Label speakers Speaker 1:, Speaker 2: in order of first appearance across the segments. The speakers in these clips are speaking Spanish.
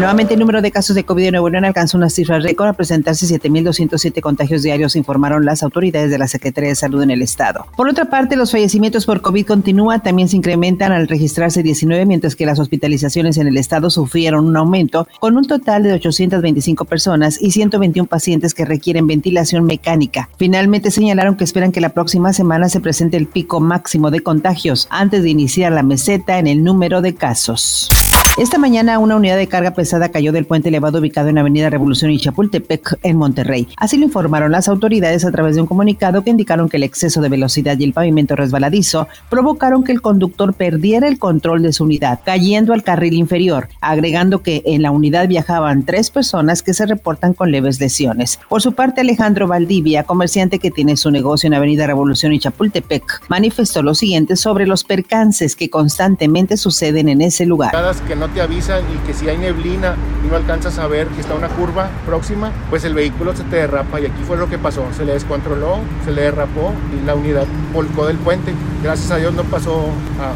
Speaker 1: Nuevamente el número de casos de COVID en Nuevo León alcanzó una cifra récord al presentarse 7.207 contagios diarios, informaron las autoridades de la Secretaría de Salud en el estado. Por otra parte, los fallecimientos por COVID continúan, también se incrementan al registrarse 19, mientras que las hospitalizaciones en el estado sufrieron un aumento con un total de 825 personas y 121 pacientes que requieren ventilación mecánica. Finalmente señalaron que esperan que la próxima semana se presente el pico máximo de contagios antes de iniciar la meseta en el número de casos. Esta mañana una unidad de carga pesada cayó del puente elevado ubicado en Avenida Revolución y Chapultepec en Monterrey. Así lo informaron las autoridades a través de un comunicado que indicaron que el exceso de velocidad y el pavimento resbaladizo provocaron que el conductor perdiera el control de su unidad, cayendo al carril inferior, agregando que en la unidad viajaban tres personas que se reportan con leves lesiones. Por su parte, Alejandro Valdivia, comerciante que tiene su negocio en Avenida Revolución y Chapultepec, manifestó lo siguiente sobre los percances que constantemente suceden en ese lugar
Speaker 2: no te avisan y que si hay neblina y no alcanzas a ver que está una curva próxima, pues el vehículo se te derrapa y aquí fue lo que pasó, se le descontroló, se le derrapó y la unidad volcó del puente. Gracias a Dios no pasó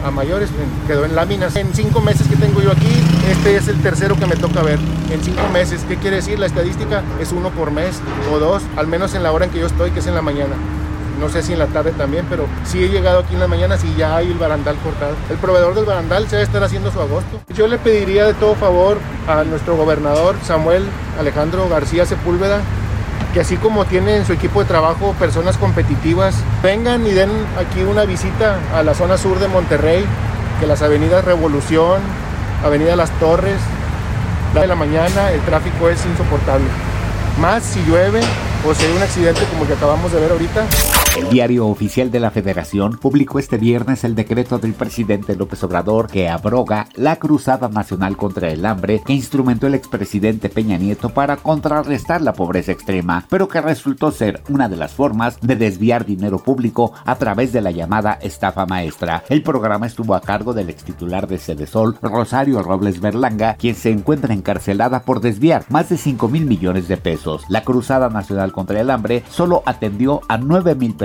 Speaker 2: a, mayores, quedó en láminas. En cinco meses que tengo yo aquí, este es el tercero que me toca ver. En cinco meses, ¿qué quiere decir? La estadística es uno por mes o dos, al menos en la hora en que yo estoy, que es en la mañana no sé si en la tarde también, pero sí he llegado aquí en la mañana y ya hay el barandal cortado. El proveedor del barandal se debe estar haciendo su agosto. Yo le pediría de todo favor a nuestro gobernador Samuel Alejandro García Sepúlveda que así como tiene en su equipo de trabajo personas competitivas, vengan y den aquí una visita a la zona sur de Monterrey, que las avenidas Revolución, Avenida Las Torres, la de la mañana el tráfico es insoportable. Más si llueve o si hay un accidente como el que acabamos de ver ahorita.
Speaker 3: El diario oficial de la Federación publicó este viernes el decreto del presidente López Obrador que abroga la Cruzada Nacional contra el Hambre que instrumentó el expresidente Peña Nieto para contrarrestar la pobreza extrema, pero que resultó ser una de las formas de desviar dinero público a través de la llamada estafa maestra. El programa estuvo a cargo del ex titular de Sol, Rosario Robles Berlanga, quien se encuentra encarcelada por desviar más de 5 mil millones de pesos. La Cruzada Nacional contra el Hambre solo atendió a 9 mil personas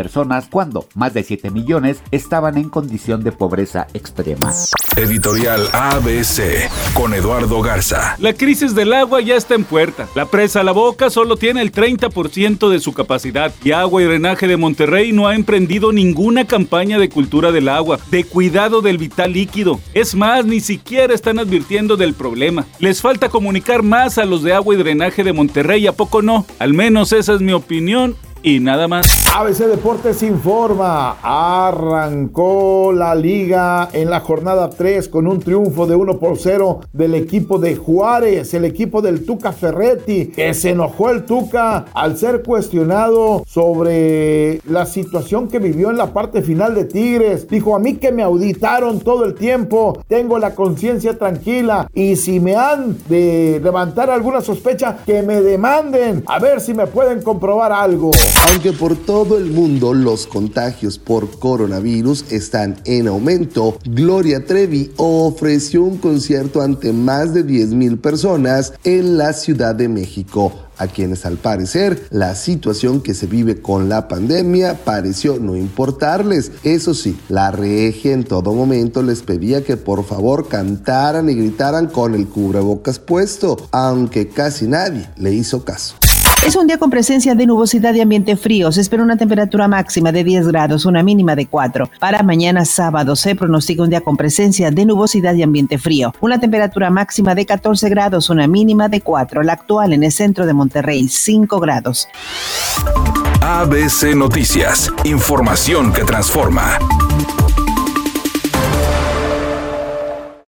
Speaker 3: cuando más de 7 millones estaban en condición de pobreza extrema.
Speaker 4: Editorial ABC con Eduardo Garza.
Speaker 5: La crisis del agua ya está en puerta. La presa La Boca solo tiene el 30% de su capacidad y Agua y Drenaje de Monterrey no ha emprendido ninguna campaña de cultura del agua, de cuidado del vital líquido. Es más, ni siquiera están advirtiendo del problema. Les falta comunicar más a los de Agua y Drenaje de Monterrey, ¿a poco no? Al menos esa es mi opinión y nada más.
Speaker 6: ABC Deportes informa, arrancó la liga en la jornada 3 con un triunfo de 1 por 0 del equipo de Juárez, el equipo del Tuca Ferretti, que se enojó el Tuca al ser cuestionado sobre la situación que vivió en la parte final de Tigres. Dijo, a mí que me auditaron todo el tiempo, tengo la conciencia tranquila y si me han de levantar alguna sospecha, que me demanden, a ver si me pueden comprobar algo.
Speaker 7: Aunque por todo el mundo los contagios por coronavirus están en aumento, Gloria Trevi ofreció un concierto ante más de 10 mil personas en la Ciudad de México a quienes al parecer la situación que se vive con la pandemia pareció no importarles. Eso sí, la regia en todo momento les pedía que por favor cantaran y gritaran con el cubrebocas puesto, aunque casi nadie le hizo caso.
Speaker 1: Es un día con presencia de nubosidad y ambiente frío. Se espera una temperatura máxima de 10 grados, una mínima de 4. Para mañana sábado se pronostica un día con presencia de nubosidad y ambiente frío. Una temperatura máxima de 14 grados, una mínima de 4. La actual en el centro de Monterrey, 5 grados.
Speaker 4: ABC Noticias. Información que transforma.